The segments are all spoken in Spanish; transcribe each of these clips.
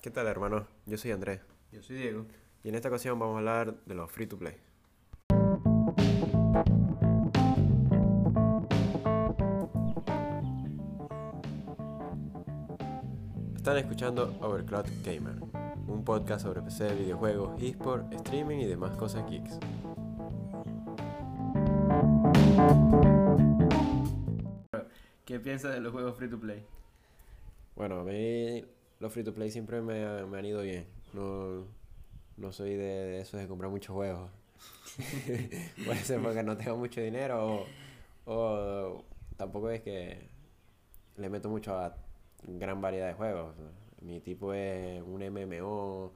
¿Qué tal, hermano? Yo soy Andrés. Yo soy Diego. Y en esta ocasión vamos a hablar de los free to play. Están escuchando Overclock Gamer, un podcast sobre PC, videojuegos, eSport, streaming y demás cosas geeks. ¿Qué piensas de los juegos free to play? Bueno, a mí los free to play siempre me, me han ido bien. No, no soy de, de eso de comprar muchos juegos. Puede ser porque no tengo mucho dinero o, tampoco es que le meto mucho a gran variedad de juegos. Mi tipo es un MMO,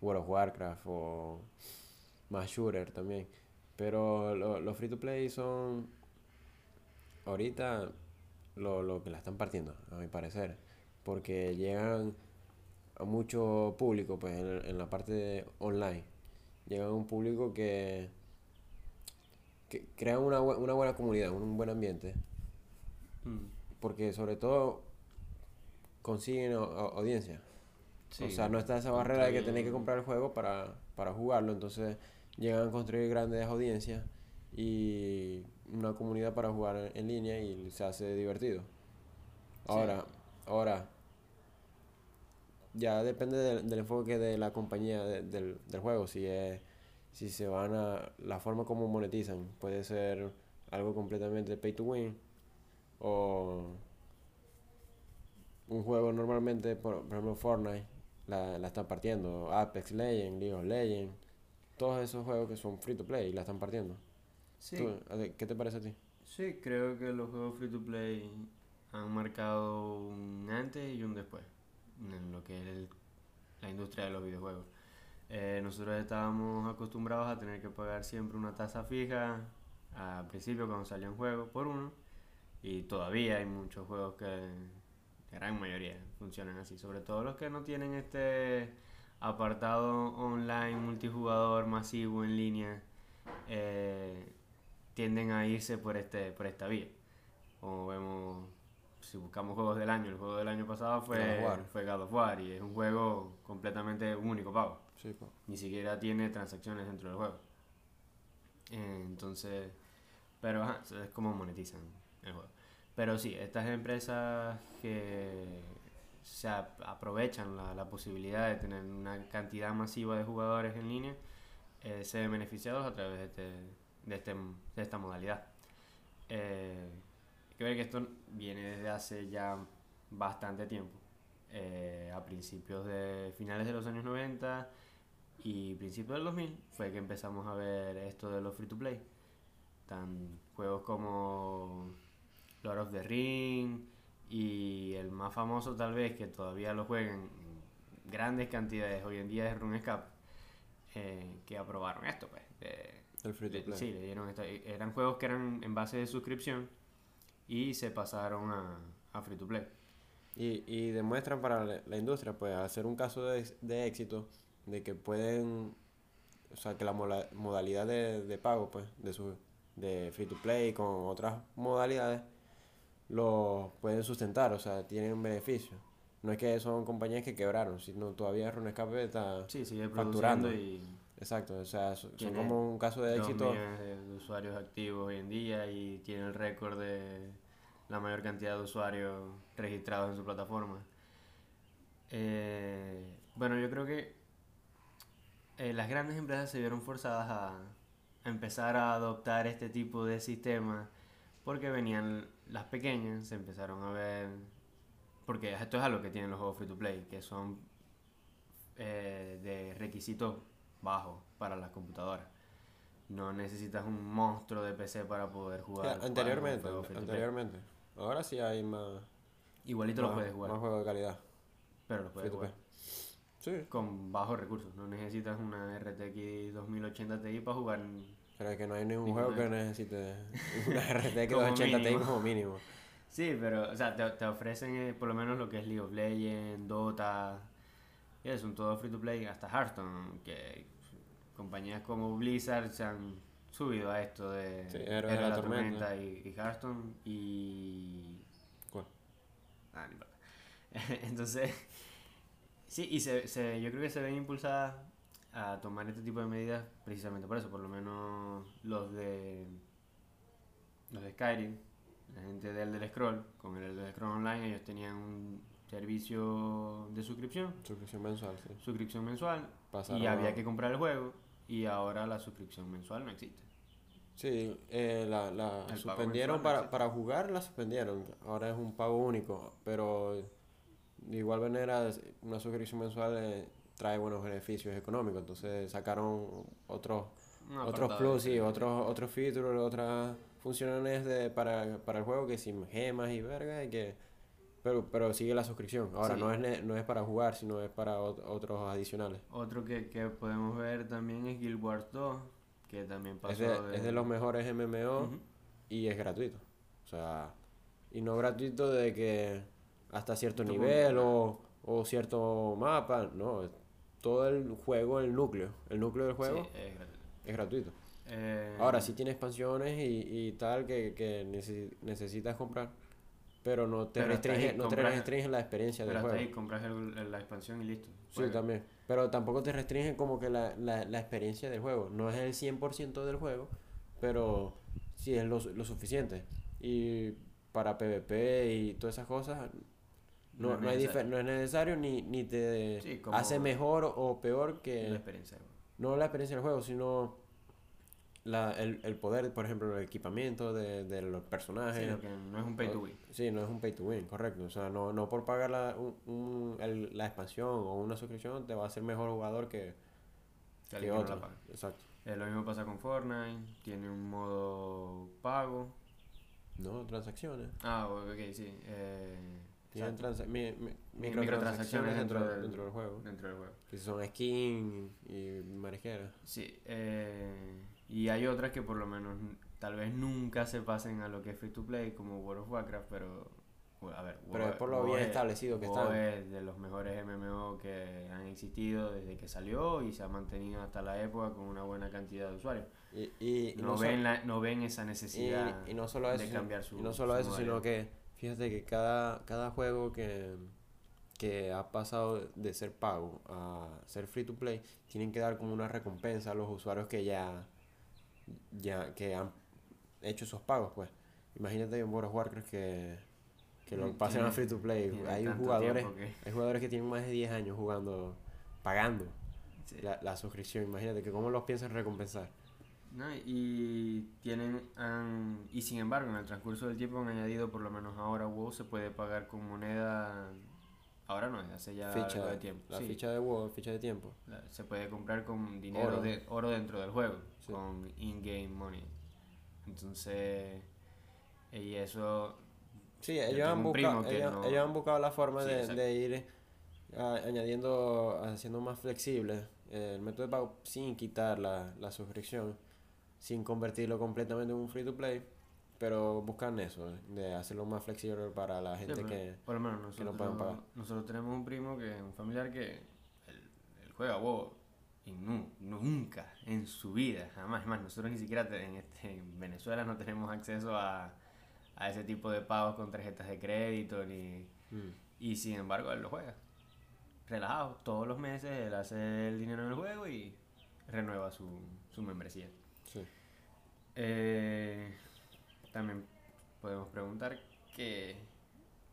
World of Warcraft o más shooter también. Pero lo- los free to play son ahorita lo, lo que la están partiendo, a mi parecer. Porque llegan a mucho público pues en, en la parte de online. Llegan a un público que, que crea una, una buena comunidad, un buen ambiente. Mm, Porque sobre todo consiguen au- au- audiencia. sí, o sea, no está esa barrera de que tenés que comprar el juego para, para jugarlo. Entonces llegan a construir grandes audiencias y una comunidad para jugar en, en línea y se hace divertido. Ahora, ahora, ya depende del, del enfoque de la compañía de- del, del juego. Si es, si se van a la forma como monetizan, puede ser algo completamente pay to win o un juego normalmente, por, por ejemplo Fortnite, la, la están partiendo, Apex Legends, League of Legends, todos esos juegos que son free to play y la están partiendo. Sí, ¿Qué te parece a ti? sí, creo que los juegos free to play han marcado un antes y un después en lo que es el- la industria de los videojuegos. Eh, nosotros estábamos acostumbrados a tener que pagar siempre una tasa fija al principio cuando salían juegos por uno y todavía hay muchos juegos que, la gran mayoría, funcionan así, sobre todo los que no tienen este apartado online multijugador masivo en línea eh, tienden a irse por este por esta vía. Como vemos, si buscamos juegos del año, el juego del año pasado fue God of War. fue God of War y es un juego completamente único pago Sí, ni siquiera tiene transacciones dentro del juego. Entonces, pero ajá, es como monetizan el juego. Pero sí, estas empresas que se ap- aprovechan la, la posibilidad de tener una cantidad masiva de jugadores en línea, eh, se ven beneficiados a través de, este, de, este, de esta modalidad. Eh, que ver que esto viene desde hace ya bastante tiempo. Eh, a principios de finales de los años 90 y principios del 2000 fue que empezamos a ver esto de los free to play. Tan juegos como Lord of the Ring y el más famoso tal vez que todavía lo juegan en grandes cantidades hoy en día es RuneScape eh, que aprobaron esto pues de- El free to play. sí, le dieron esta- eran juegos que eran en base de suscripción y se pasaron a, a free to play. Y, y demuestran para la, la industria, pues, hacer un caso de, de éxito, de que pueden, o sea, que la mola- modalidad de, de pago, pues, de su de free to play con otras modalidades, lo pueden sustentar, o sea, tienen beneficios. No es que son compañías que quebraron, sino todavía RuneScape está... Sí, sigue Facturando. y Exacto, o sea, so- son como un caso de dos éxito. millones de usuarios activos hoy en día y tiene el récord de la mayor cantidad de usuarios registrados en su plataforma. Eh, bueno, yo creo que eh, las grandes empresas se vieron forzadas a, a empezar a adoptar este tipo de sistemas porque venían las pequeñas, se empezaron a ver, porque esto es algo que tienen los juegos free to play, que son eh, de requisitos bajos para las computadoras. No necesitas un monstruo de PC para poder jugar. anteriormente, anteriormente. Ahora sí hay más, Igualito lo más, puedes jugar, más juegos de calidad. pero lo puedes jugar. Sí, con bajos recursos. No necesitas una RTX 2080 Ti para jugar. Pero es que no hay ningún juego que necesite una RTX Como 280 Ti como mínimo. Sí, pero o sea, te, te ofrecen eh, por lo menos lo que es League of Legends, Dota. Y son todo free to play, hasta Hearthstone, que compañías como Blizzard se han subido a esto de Sí, Héroes de la Tormenta. y, y Hearthstone y ¿Cuál? Ah, no importa. Entonces, sí, y se, se, yo creo que se ven impulsadas a tomar este tipo de medidas precisamente por eso, por lo menos los de los de Skyrim, la gente del Elder Scroll, con el Elder Scroll Online ellos tenían un servicio de suscripción, Suscripción mensual, sí. suscripción mensual, Pasaron y había que comprar el juego, y ahora la suscripción mensual no existe. Sí, eh, la, la suspendieron para, para jugar, la suspendieron. Ahora es un pago único, pero de igual manera una suscripción mensual eh, trae buenos beneficios económicos. Entonces sacaron otros Un otros plus y otros otros features, otras funciones de, para, para el juego que sin gemas y verga y que pero pero sigue la suscripción. Ahora Sí. no es no es para jugar, sino es para ot- otros adicionales. Otro que, que podemos ver también es Guild Wars 2, que también pasó Es de, es de los mejores MMO Ujú. y es gratuito. O sea, y no gratuito de que hasta cierto nivel o, o cierto mapa, no, todo el juego, el núcleo, el núcleo del juego Sí, es gratuito. es gratuito. Eh, Ahora sí tiene expansiones y, y tal que, que necesi- necesitas comprar, pero no te Pero restringe, ahí no te compras- restringe la experiencia Pero del hasta juego. ahí compras el- la expansión y listo. Sí, Juega. también. Pero tampoco te restringe como que la, la, la experiencia del juego. No es el 100% del juego, pero sí es lo, lo suficiente. Y para PvP y todas esas cosas, no, No es hay necesario. difer- no es necesario ni, ni te Sí, hace mejor o peor La que... experiencia. del juego. No la experiencia del juego, sino la, el, el poder, por ejemplo, el equipamiento de, de los personajes. Sí, que no es un pay to win. Sí, no es un pay to win, correcto. O sea, no, no por pagar la, un- un- el- la expansión o una suscripción te va a hacer mejor jugador que, Que que no otro. Exacto. Eh, lo mismo pasa con Fortnite, tiene un modo pago. No, transacciones. Ah, ok, sí. Eh, Tienen transa- mi- mi- Mi- microtransacciones microtransacciones dentro, del- dentro del juego. dentro del juego. Que son skin y marisquera. Sí, eh, y hay otras que por lo menos tal vez nunca se pasen a lo que es free to play, como World of Warcraft, pero a ver, Pero es por lo bien es- establecido que WoW están. es de los mejores MMO que han existido desde que salió y se ha mantenido hasta la época con una buena cantidad de usuarios. Y, y, y No, so- ven, la- no ven esa necesidad y no solo eso, de cambiar su y no solo eso, sino que fíjate que cada, cada juego que, que ha pasado de ser pago a ser free to play, tienen que dar como una recompensa a los usuarios que ya, ya que han hecho esos pagos, pues. Imagínate en World of Warcraft que, que lo Mm, pasen a free to play. Hay jugadores, que- hay jugadores que tienen más de 10 años jugando, pagando Sí. la, la suscripción. Imagínate que cómo los piensan recompensar. ¿no? Y tienen han- y sin embargo en el transcurso del tiempo han añadido por lo menos ahora WoW se puede pagar con moneda ahora no desde hace ya Ficha, algo de tiempo la sí, ficha de WoW, ficha de tiempo. la- se puede comprar con dinero Oro. de oro dentro del juego Sí. con in-game money entonces y eso Sí, ellos han, buscado, ellos, no- ellos han buscado la forma Sí, de, ir añadiendo, haciendo más flexible el método de pago sin quitar la, la suscripción, sin convertirlo completamente en un free to play, pero buscan eso, de hacerlo más flexible para la sí, gente pero que... por lo menos que no nosotros, pueden pagar. nosotros tenemos un primo que un familiar que él, él juega WoW y nu- nunca en su vida jamás más nosotros ni siquiera en, este, en Venezuela no tenemos acceso a, a ese tipo de pagos con tarjetas de crédito ni Mm, y sin embargo él lo juega relajado todos los meses él hace el dinero en el juego y renueva su, su membresía sí. Eh, también podemos preguntar que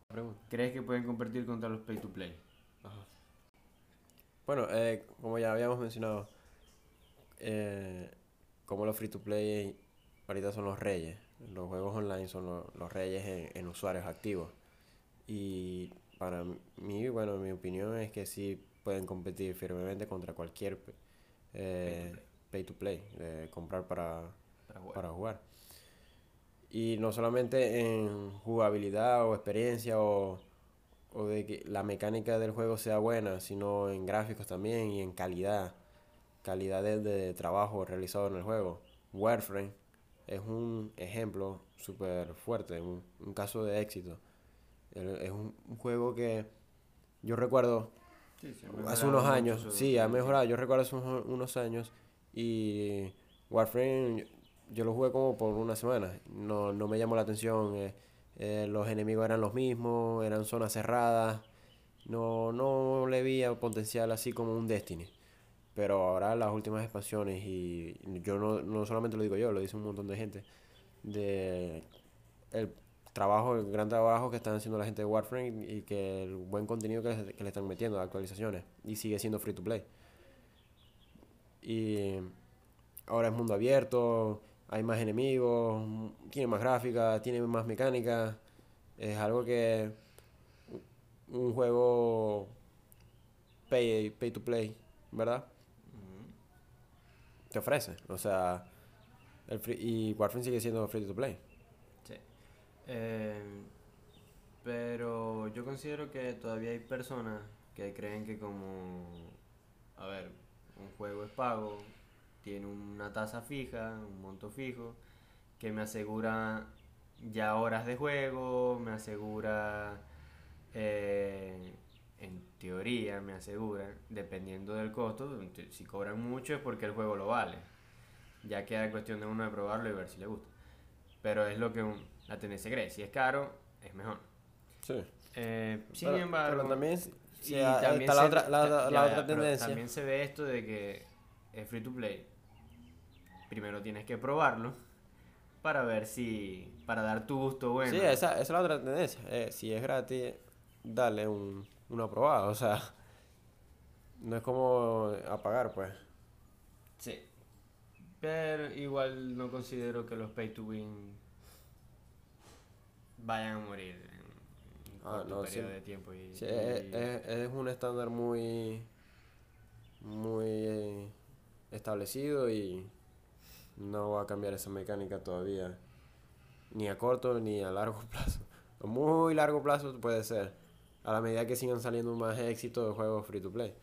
Pregunta. ¿crees que pueden competir contra los pay to play? Ajá. Bueno, eh, como ya habíamos mencionado, eh, como los free to play ahorita son los reyes, los juegos online son lo- los reyes en, en usuarios activos. Y para mí, bueno, mi opinión es que sí pueden competir firmemente contra cualquier eh, pay to play, de comprar para, Para jugar. para jugar. Y no solamente en jugabilidad o experiencia o, o de que la mecánica del juego sea buena, sino en gráficos también y en calidad, calidad de, de trabajo realizado en el juego. Warframe es un ejemplo súper fuerte, un, un caso de éxito. Es un, un juego que yo recuerdo Sí, hace unos años, sí, ha mejorado. Yo recuerdo hace unos, unos años y Warframe yo, lo jugué como por una semana. No, no me llamó la atención. eh, eh, los enemigos eran los mismos, eran zonas cerradas. no, no le vi potencial así como un Destiny. Pero ahora las últimas expansiones, y yo no, no solamente lo digo yo, lo dice un montón de gente, de el trabajo, el gran trabajo que están haciendo la gente de Warframe y que el buen contenido que le están metiendo, actualizaciones, y sigue siendo free to play. Y ahora es mundo abierto, hay más enemigos, tiene más gráfica, tiene más mecánica. Es algo que un juego pay, pay to play, ¿verdad? te ofrece. O sea, el free, y Warframe sigue siendo free to play. Sí. Eh, pero yo considero que todavía hay personas que creen que como, a ver, un juego es pago, tiene una tasa fija, un monto fijo, que me asegura ya horas de juego, me asegura eh, en teoría me asegura, dependiendo del costo, si cobran mucho es porque el juego lo vale. Ya queda cuestión de uno de probarlo y ver si le gusta. Pero es lo que la tendencia cree. Si es caro, es mejor. Sí. Eh, sin embargo... también, también la, otra, la, otra tendencia. También se ve esto de que es free to play. Primero tienes que probarlo para ver si... Para dar tu gusto bueno. Sí, esa, esa es la otra tendencia. Eh, si es gratis, dale un una aprobada, o sea, no es como apagar, pues. Sí. Pero igual no considero que los pay to win vayan a morir en un ah, periodo de tiempo. Y, Es, un estándar muy, muy establecido y no va a cambiar esa mecánica todavía, ni a corto ni a largo plazo. A muy largo plazo puede ser a la medida que sigan saliendo más éxitos de juegos free to play.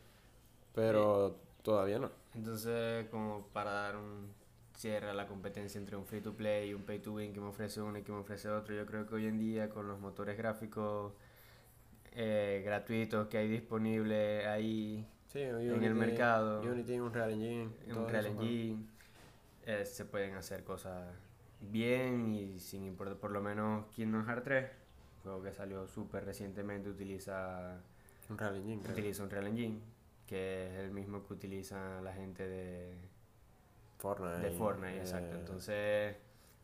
Pero todavía no. Entonces, como para dar un cierre a la competencia entre un free to play y un pay to win que me ofrece uno y que me ofrece otro, yo creo que hoy en día con los motores gráficos eh, gratuitos que hay disponibles ahí en el mercado, Unity, un Real Engine, un Real Engine, eh, se pueden hacer cosas bien y sin importar por lo menos Kingdom Hearts 3 juego que salió súper recientemente utiliza un Real Engine, utiliza un Real Engine, que es el mismo que utiliza la gente de Fortnite. De Fortnite, exacto. Eh, Entonces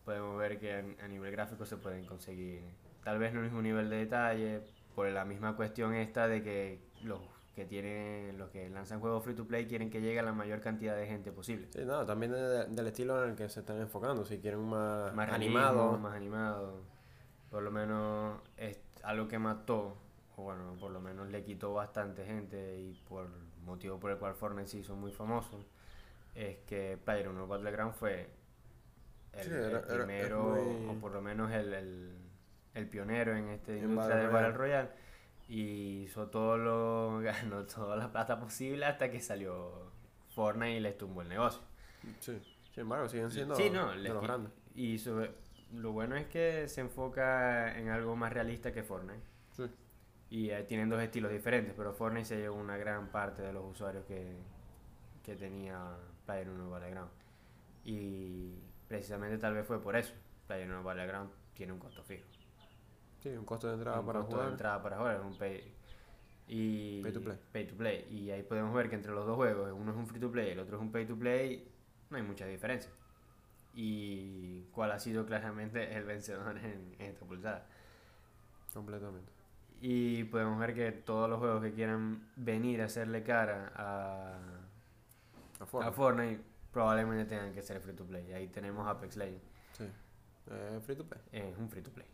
podemos ver que a, nivel gráfico se pueden conseguir, tal vez no el mismo nivel de detalle, por la misma cuestión esta de que los que tienen los que lanzan juegos free to play quieren que llegue a la mayor cantidad de gente posible. Sí, no, también del estilo en el que se están enfocando, si quieren más, más animado, más animado. Por lo menos es algo que mató, o bueno, por lo menos le quitó bastante gente y por motivo por el cual Fortnite se hizo muy famoso, es que PlayerUnknown's Battleground fue el, primero, o por lo menos el, el, pionero en este industria del Battle Royale y hizo todo lo, ganó toda la plata posible hasta que salió Fortnite y les tumbó el negocio. Sí, sin embargo, siguen siendo sí, no, de los grandes. Y lo bueno es que se enfoca en algo más realista que Fortnite. Sí. Y eh, tienen dos estilos diferentes, pero Fortnite se llevó una gran parte de los usuarios que, que tenía PlayerUnknown's Battleground. Y precisamente tal vez fue por eso. PlayerUnknown's Battleground tiene un costo fijo. Sí, un costo de entrada un para costo jugar. de entrada para jugar, es un pay. Y pay to play. Pay to play. Y ahí podemos ver que entre los dos juegos, uno es un free to play y el otro es un pay to play, no hay mucha diferencia y cuál ha sido claramente el vencedor en, esta pulsada. Completamente. Y podemos ver que todos los juegos que quieran venir a hacerle cara a, a, Fortnite. probablemente tengan que ser free to play. Ahí tenemos Apex Legends. Sí. Eh, free to play. Es un free to play.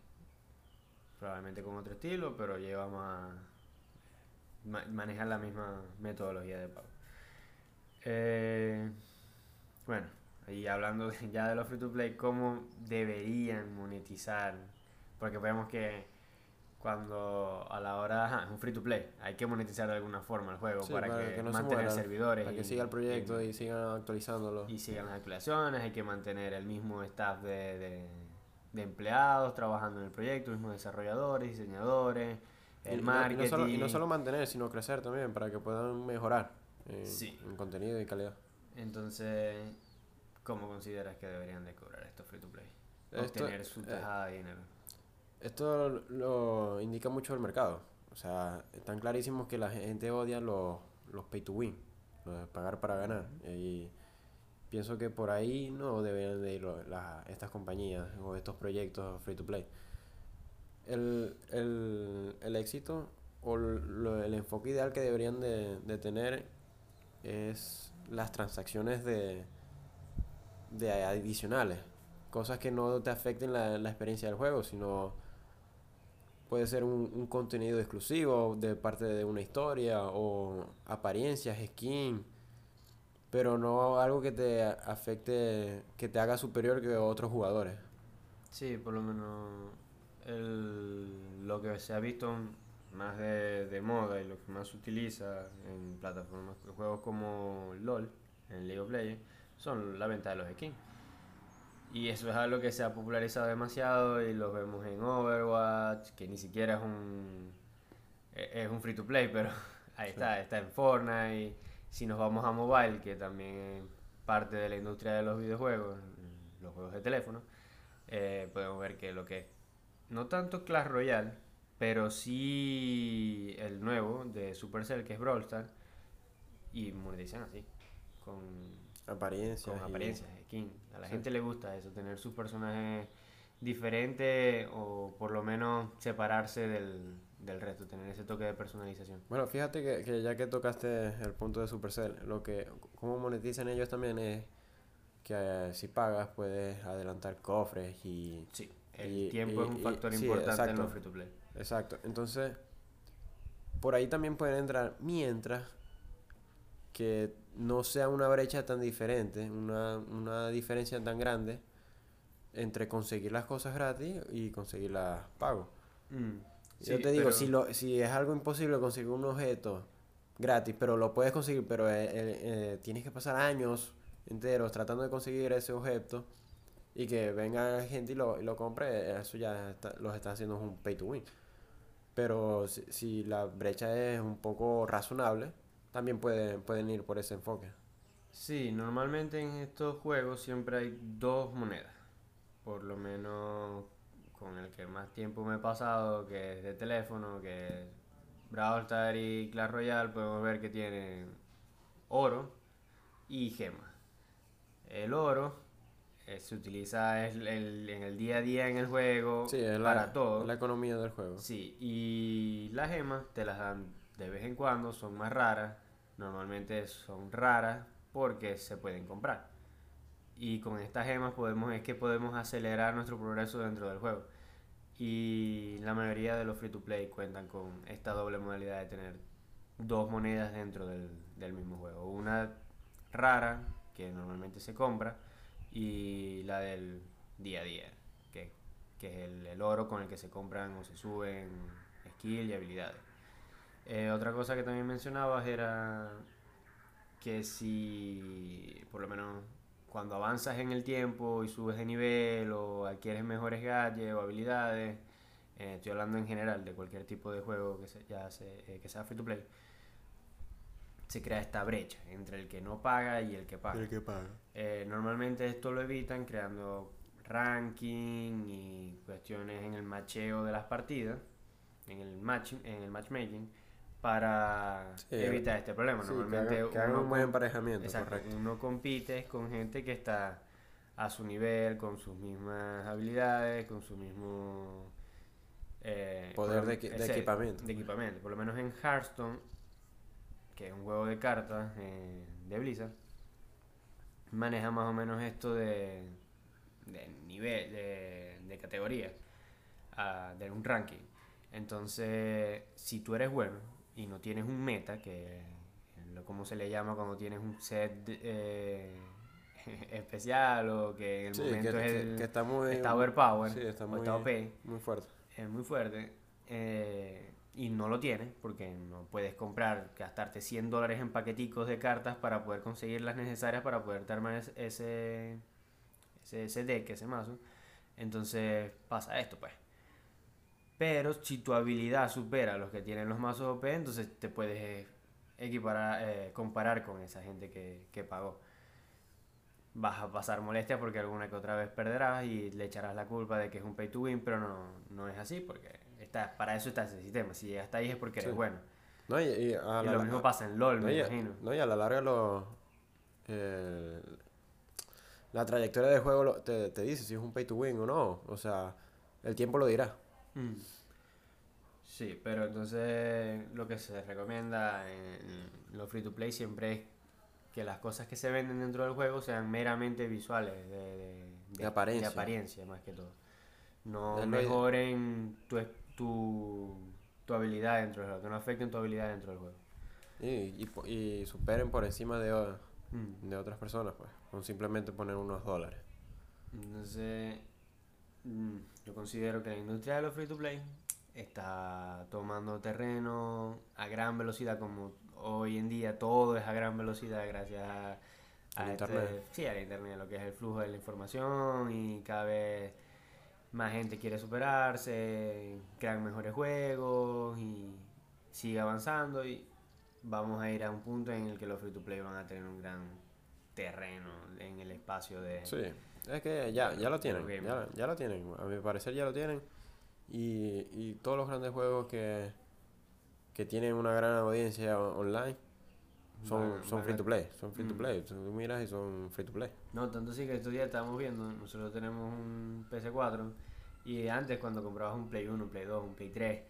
Probablemente con otro estilo, pero lleva más. maneja la misma metodología de pago. Eh, bueno, y hablando ya de los free to play, cómo deberían monetizar. Porque vemos que cuando a la hora es un free to play, hay que monetizar de alguna forma el juego para, que, mantener servidores. Para que siga el proyecto y, sigan actualizándolo. Y sigan las actualizaciones, hay que mantener el mismo staff de, de, empleados trabajando en el proyecto, mismos desarrolladores, diseñadores, el marketing. Y no, solo, y no, solo, mantener, sino crecer también para que puedan mejorar en contenido y calidad. Entonces, ¿Cómo consideras que deberían de cobrar estos free to play? Obtener su eh, tajada de dinero. Esto lo indica mucho el mercado. O sea, están clarísimos que la gente odia los, los pay to win, los de pagar para ganar. Y pienso que por ahí no deberían de ir la- estas compañías o estos proyectos free to play. El, el, el éxito o lo- el enfoque ideal que deberían de, de tener es las transacciones de, de adicionales. Cosas que no te afecten la, la experiencia del juego, sino puede ser un, un contenido exclusivo de parte de una historia o apariencias, skin, pero no algo que te afecte, que te haga superior que otros jugadores. Sí, por lo menos el- lo que se ha visto más de, de moda y lo que más se utiliza en plataformas, juegos como LOL, en League of Legends, son la venta de los skins. Y eso es algo que se ha popularizado demasiado y lo vemos en Overwatch, que ni siquiera es un e- es un free to play, pero ahí está, está en Fortnite. Si nos vamos a mobile, que también es parte de la industria de los videojuegos, los juegos de teléfono, eh, podemos ver que lo que es no tanto Clash Royale, pero sí el nuevo de Supercell, que es Brawl Stars, y monetizan así, con Apariencias. con apariencias, skin. A la Sí. gente le gusta eso, tener sus personajes diferentes o por lo menos separarse del, del resto, tener ese toque de personalización. Bueno, fíjate que, que ya que tocaste el punto de Supercell, lo que cómo monetizan ellos también es que eh, si pagas puedes adelantar cofres y Sí, el Y- tiempo es un y- factor sí, importante en los free to play. Exacto. Entonces, por ahí también pueden entrar mientras que no sea una brecha tan diferente, una, una diferencia tan grande entre conseguir las cosas gratis y conseguirlas pago. Mm, Yo te digo, pero- si, lo, si es algo imposible conseguir un objeto gratis, pero lo puedes conseguir, pero eh, eh, tienes que pasar años enteros tratando de conseguir ese objeto y que venga gente y lo, y lo compre, eso ya está- los está haciendo un pay to win. Pero si, si la brecha es un poco razonable, también pueden, pueden ir por ese enfoque. Sí, normalmente en estos juegos siempre hay dos monedas. Por lo menos con el que más tiempo me he pasado, que es de teléfono, que es Brawl Stars y Clash Royale, podemos ver que tienen oro y gemas. El oro eh, se utiliza el- el- en el día a día en el juego Sí, para la, todo. la economía del juego. Sí, y las gemas te las dan de vez en cuando, son más raras. Normalmente son raras porque se pueden comprar. Y con estas gemas podemos, es que podemos acelerar nuestro progreso dentro del juego. Y la mayoría de los free to play cuentan con esta doble modalidad de tener dos monedas dentro del, del mismo juego. Una rara, que normalmente se compra, y la del día a día, que, que es el, el oro con el que se compran o se suben skill y habilidades. Eh, otra cosa que también mencionabas era que si, por lo menos cuando avanzas en el tiempo y subes de nivel o adquieres mejores gadgets o habilidades, eh, estoy hablando en general de cualquier tipo de juego que, se, ya se, eh, que sea free to play, se crea esta brecha entre el que no paga y el que paga. que paga. Eh, normalmente esto lo evitan creando ranking y cuestiones en el macheo de las partidas, en el match, en el matchmaking, para Sí, evitar este problema. Sí, que Normalmente hagan, que hagan uno un buen com- emparejamiento, Exacto, correcto. uno compite con gente que está a su nivel, con sus mismas habilidades, con su mismo eh, Poder de equi- de ese- equipamiento. de equipamiento. Por lo menos en Hearthstone, que es un juego de cartas eh, de Blizzard, maneja más o menos esto de, de nivel, de, de categoría, ah, de un ranking. Entonces, si tú eres bueno y no tienes un meta, que es como se le llama cuando tienes un set eh, especial o que en el Sí, momento que, es el, que está muy, está overpower sí, está o muy, está OP, muy fuerte. es muy fuerte eh, y no lo tienes porque no puedes comprar, gastarte 100 dólares en paqueticos de cartas para poder conseguir las necesarias para poder armar es- ese, ese, ese deck, ese mazo. Entonces pasa esto, pues. Pero si tu habilidad supera a los que tienen los mazos OP, entonces te puedes eh, equiparar, eh, comparar con esa gente que, que pagó. Vas a pasar molestias porque alguna que otra vez perderás y le echarás la culpa de que es un pay to win, pero no, no es así porque está, para eso está ese sistema. Si hasta ahí es porque eres Sí. bueno. No, y, y a Y la- lo mismo pasa en LOL, no, me y, imagino. no, y a la larga lo, eh, la trayectoria del juego lo- te, te dice si es un pay to win o no. O sea, el tiempo lo dirá. Mm. Sí, pero entonces lo que se recomienda en los free to play siempre es que las cosas que se venden dentro del juego sean meramente visuales, de, de- De apariencia. de apariencia más que todo. No mejoren tu, tu, tu habilidad dentro del juego, que no afecten tu habilidad dentro del juego. Y, y, y superen por encima de, Mm. de otras personas, pues. Con simplemente poner unos dólares. Entonces, yo considero que la industria de los free to play está tomando terreno a gran velocidad, como hoy en día todo es a gran velocidad gracias a, a este- internet. sí, al internet, lo que es el flujo de la información y cada vez más gente quiere superarse, crean mejores juegos y sigue avanzando y vamos a ir a un punto en el que los free to play van a tener un gran terreno en el espacio de, Sí, es que ya, ya lo tienen, Game. ya, ya lo tienen, a mi parecer ya lo tienen. Y, y todos los grandes juegos que, que tienen una gran audiencia online son, son free to play, son free to Mm. play. Tú miras y son free to play. No, tanto así que estos días estábamos viendo, nosotros tenemos un PS4 y antes cuando comprabas un Play 1, un Play 2, un Play 3,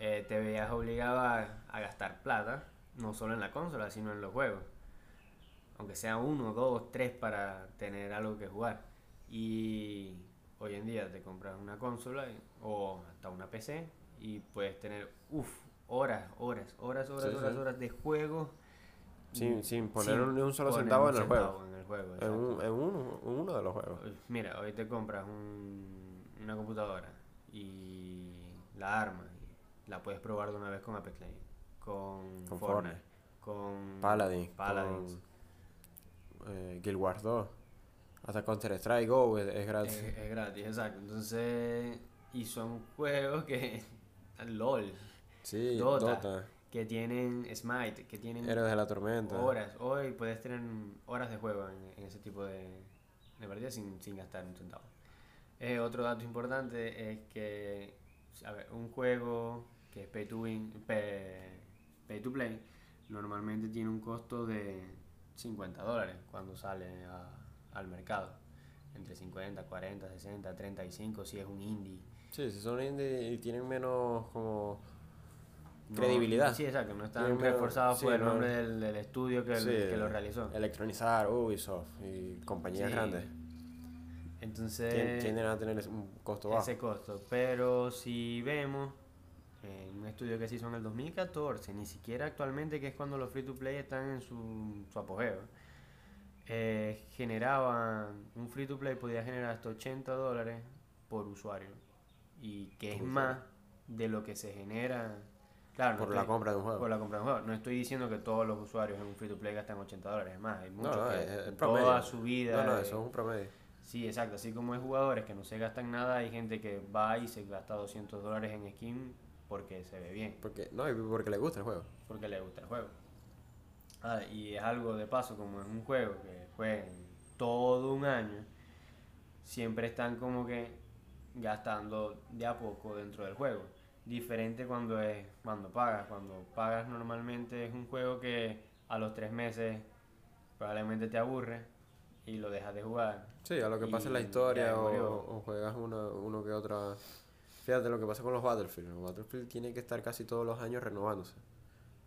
eh, te veías obligado a, a gastar plata, no solo en la consola, sino en los juegos. Aunque sea uno, dos, tres para tener algo que jugar. Y hoy en día te compras una consola o hasta una PC y puedes tener, uff, horas, horas, horas, horas, Sí, horas, sí. horas de juego. Sin, sin poner sin un solo poner centavo un en el centavo juego. en el juego, En, exacto. un- en uno, uno de los juegos. Mira, hoy te compras un- una computadora y la armas. y la puedes probar de una vez con Apex Legends, con, Con Fortnite, Fortnite. con Paladin, Paladins. con eh, Guild Wars 2, hasta Counter Strike Go es, es gratis. Es, es gratis, exacto. Entonces, y son juegos que. LOL, sí, Dota. Dota, que tienen Smite, que tienen Héroes de la Tormenta. horas. Hoy puedes tener horas de juego en, en ese tipo de, de partidas sin, sin gastar un centavo. Eh, otro dato importante es que a ver, un juego que es pay to win, pay, pay to play, normalmente tiene un costo de 50 dólares cuando sale a- al mercado. Entre 50, 40, 60, 35 si es un indie. Sí, si son indie y tienen menos como No- credibilidad. Sí, exacto, no están Tienen menos- reforzados sí, por el no- nombre del, del estudio que, Sí, que lo realizó. Electronizar, Ubisoft y compañías Sí. grandes Entonces, tien- tienden a tener un costo bajo. ese costo. Pero si vemos en un estudio que se hizo en el 2014, ni siquiera actualmente, que es cuando los free to play están en su, su apogeo, eh, generaban, un free to play podía generar hasta 80 dólares por usuario. Y que es más de lo que se genera. Claro, no por la compra de un juego. por la compra de un juego. No estoy diciendo que todos los usuarios en un free to play gastan 80 dólares. Es más, hay muchos no, que es- toda su vida. No, no, eso es un promedio. Sí, exacto. Así como hay jugadores que no se gastan nada, hay gente que va y se gasta 200 dólares en skin porque se ve bien, Porque, no, porque le gusta el juego. porque le gusta el juego. Ah, y es algo de paso, como es un juego que juegan todo un año, siempre están como que gastando de a poco dentro del juego. Diferente cuando es cuando pagas. Cuando pagas normalmente es un juego que a los tres meses probablemente te aburre y lo dejas de jugar. Sí, a lo que pasa en la historia o, juegas una, uno que otra. Fíjate lo que pasa con los Battlefield. Los Battlefield tienen que estar casi todos los años renovándose.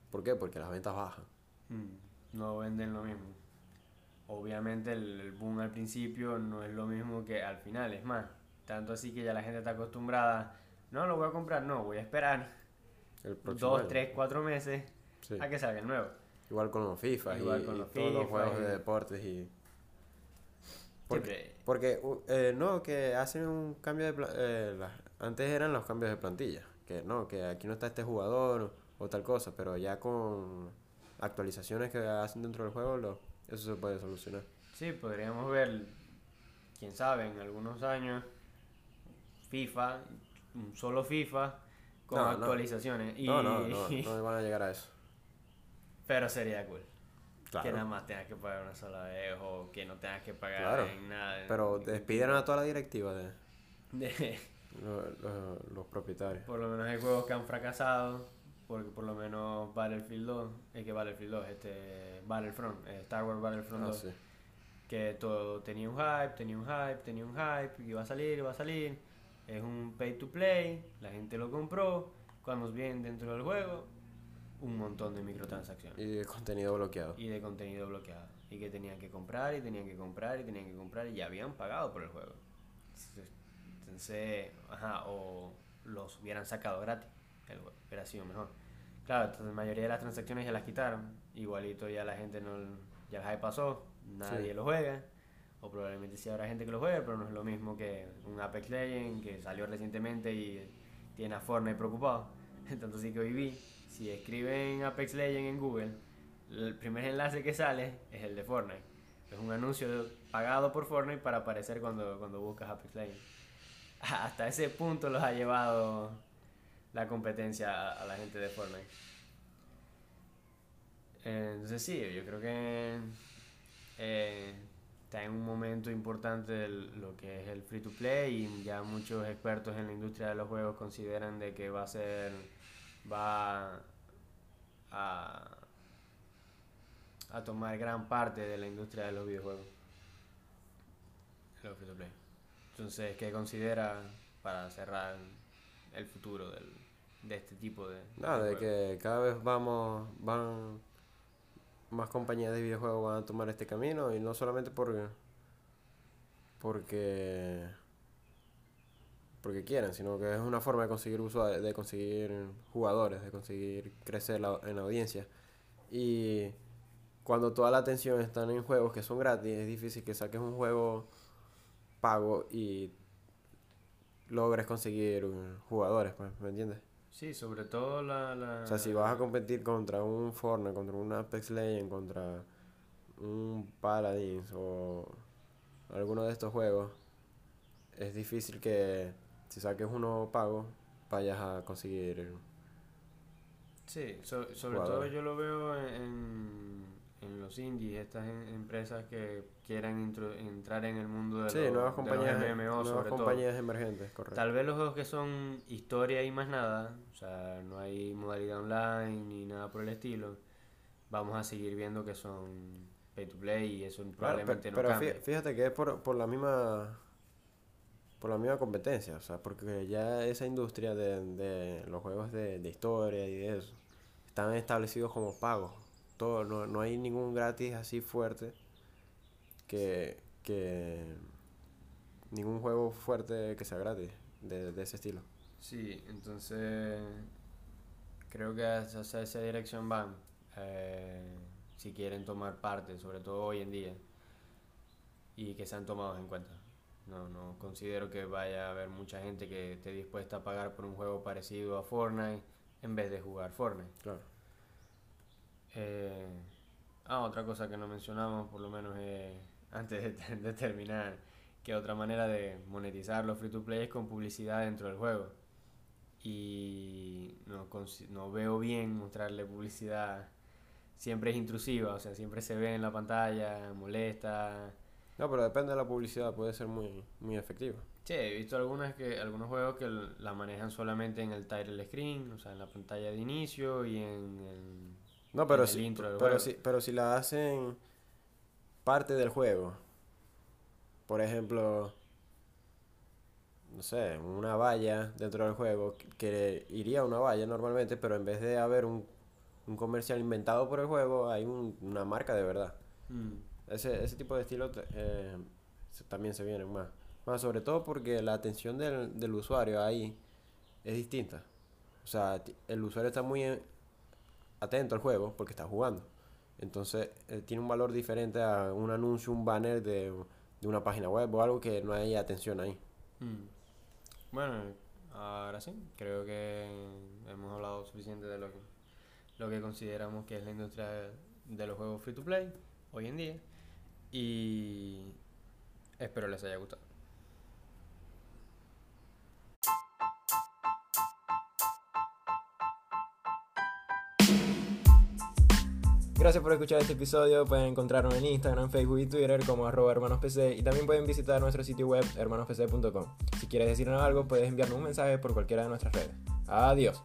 ¿Por qué? Porque las ventas bajan. Mm, no venden lo mismo. Obviamente el, el boom al principio no es lo mismo que al final, es más, tanto así que ya la gente está acostumbrada, no lo voy a comprar, no, voy a esperar El dos, año. tres, cuatro meses Sí. a que salga el nuevo. Igual con los FIFA Igual y, con y los todos los juegos y- de deportes y. Porque, porque eh, no, que hacen un cambio de eh, la- antes eran los cambios de plantilla, que no, que aquí no está este jugador o, tal cosa, pero ya con actualizaciones que hacen dentro del juego, lo, eso se puede solucionar. Sí, podríamos ver, quién sabe, en algunos años, FIFA, un solo FIFA con No, no. actualizaciones. Y, No, no, no, no van a llegar a eso. Pero sería cool. Que nada Claro. más tengas que pagar una sola vez o que no tengas que pagar Claro, en nada. Pero despidieron a toda la directiva de... De- lo- lo- los propietarios. Por lo menos hay juegos que han fracasado, porque por lo menos Battlefield 2, es que Battlefield 2, este, Battlefront, eh, Star Wars Battlefront Ah, 2, sí. que todo tenía un hype, tenía un hype, tenía un hype, iba a salir, iba a salir, es un pay to play, la gente lo compró, cuando vienen dentro del juego, un montón de microtransacciones Y de contenido bloqueado. y de contenido bloqueado. Y que tenían que comprar y tenían que comprar y tenían que comprar y ya habían pagado por el juego. Entonces, ajá, o los hubieran sacado gratis, hubiera sido mejor. Claro, entonces la mayoría de las transacciones ya las quitaron. Igualito ya la gente no, ya hype pasó, nadie Sí. lo juega. O probablemente sí habrá gente que lo juegue, pero no es lo mismo que un Apex Legends que salió recientemente y tiene a Fortnite preocupado. Tanto así que hoy vi, si escriben Apex Legends en Google, el primer enlace que sale es el de Fortnite. Es un anuncio pagado por Fortnite para aparecer cuando, cuando buscas Apex Legends. Hasta ese punto los ha llevado la competencia a, a la gente de Fortnite. Eh, Entonces sí, yo creo que eh, está en un momento importante el- lo que es el free to play y ya muchos expertos en la industria de los juegos consideran de que va a ser va a, a tomar gran parte de la industria de los videojuegos. Los free to play. Entonces, ¿qué considera para cerrar el futuro del, de este tipo de... Nada, de que cada vez vamos, van más compañías de videojuegos van a tomar este camino y no solamente por porque porque quieren, sino que es una forma de conseguir usuarios, de conseguir jugadores, de conseguir crecer la- en la audiencia. Y cuando toda la atención está en juegos que son gratis, es difícil que saques un juego pago y logres conseguir jugadores, pues, ¿me entiendes? Sí, sobre todo la... la O sea, si vas a competir contra un Fortnite, contra un Apex Legends, contra un Paladins o alguno de estos juegos, es difícil que si saques uno pago vayas a conseguir. Sí, so- sobre todo yo lo veo en, en los indies, estas en- empresas que quieran entrar en el mundo de, Sí, los, nuevas de los compañías, MMO nuevas sobre todo. compañías emergentes, correcto. Tal vez los juegos que son historia y más nada, o sea, no hay modalidad online ni nada por el estilo, vamos a seguir viendo que son pay to play y eso Claro, probablemente pero no fí- cambie. fíjate que es por, por la misma por la misma competencia, o sea, porque ya esa industria de, de los juegos de, de historia y de eso están establecidos como pagos. Todo, no, no hay ningún gratis así fuerte que, que ningún juego fuerte que sea gratis de, de ese estilo. Sí, entonces creo que hacia esa dirección van, eh, si quieren tomar parte, sobre todo hoy en día, y que sean tomados en cuenta. No, no considero que vaya a haber mucha gente que esté dispuesta a pagar por un juego parecido a Fortnite en vez de jugar Fortnite. Claro. Eh, ah, otra cosa que no mencionamos, por lo menos eh, antes de, de terminar, que otra manera de monetizar los free to play es con publicidad dentro del juego. Y no, no veo bien mostrarle publicidad. Siempre es intrusiva, o sea, siempre se ve en la pantalla, molesta. No, pero depende de la publicidad, puede ser muy, muy efectiva. Sí, he visto algunas que, algunos juegos que la manejan solamente en el title screen, o sea, en la pantalla de inicio y en el... No, pero si, intro del pero si, pero si la hacen parte del juego, por ejemplo, no sé, una valla dentro del juego, que- iría una valla normalmente, pero en vez de haber un, un comercial inventado por el juego, hay un- una marca de verdad. Mm, Ese, ese tipo de estilo eh, también se vienen más. Más sobre todo porque la atención del, del usuario ahí es distinta. O sea, el usuario está muy atento al juego porque está jugando. Entonces, eh, tiene un valor diferente a un anuncio, un banner de, de una página web o algo que no hay atención ahí. mm. Bueno, ahora sí, creo que hemos hablado suficiente de lo que, lo que consideramos que es la industria de, de los juegos free to play hoy en día. Y espero les haya gustado. Gracias por escuchar este episodio. Pueden encontrarnos en Instagram, Facebook y Twitter como arroba hermanospc y también pueden visitar nuestro sitio web hermanospc.com. Si quieres decirnos algo, puedes enviarnos un mensaje por cualquiera de nuestras redes. Adiós.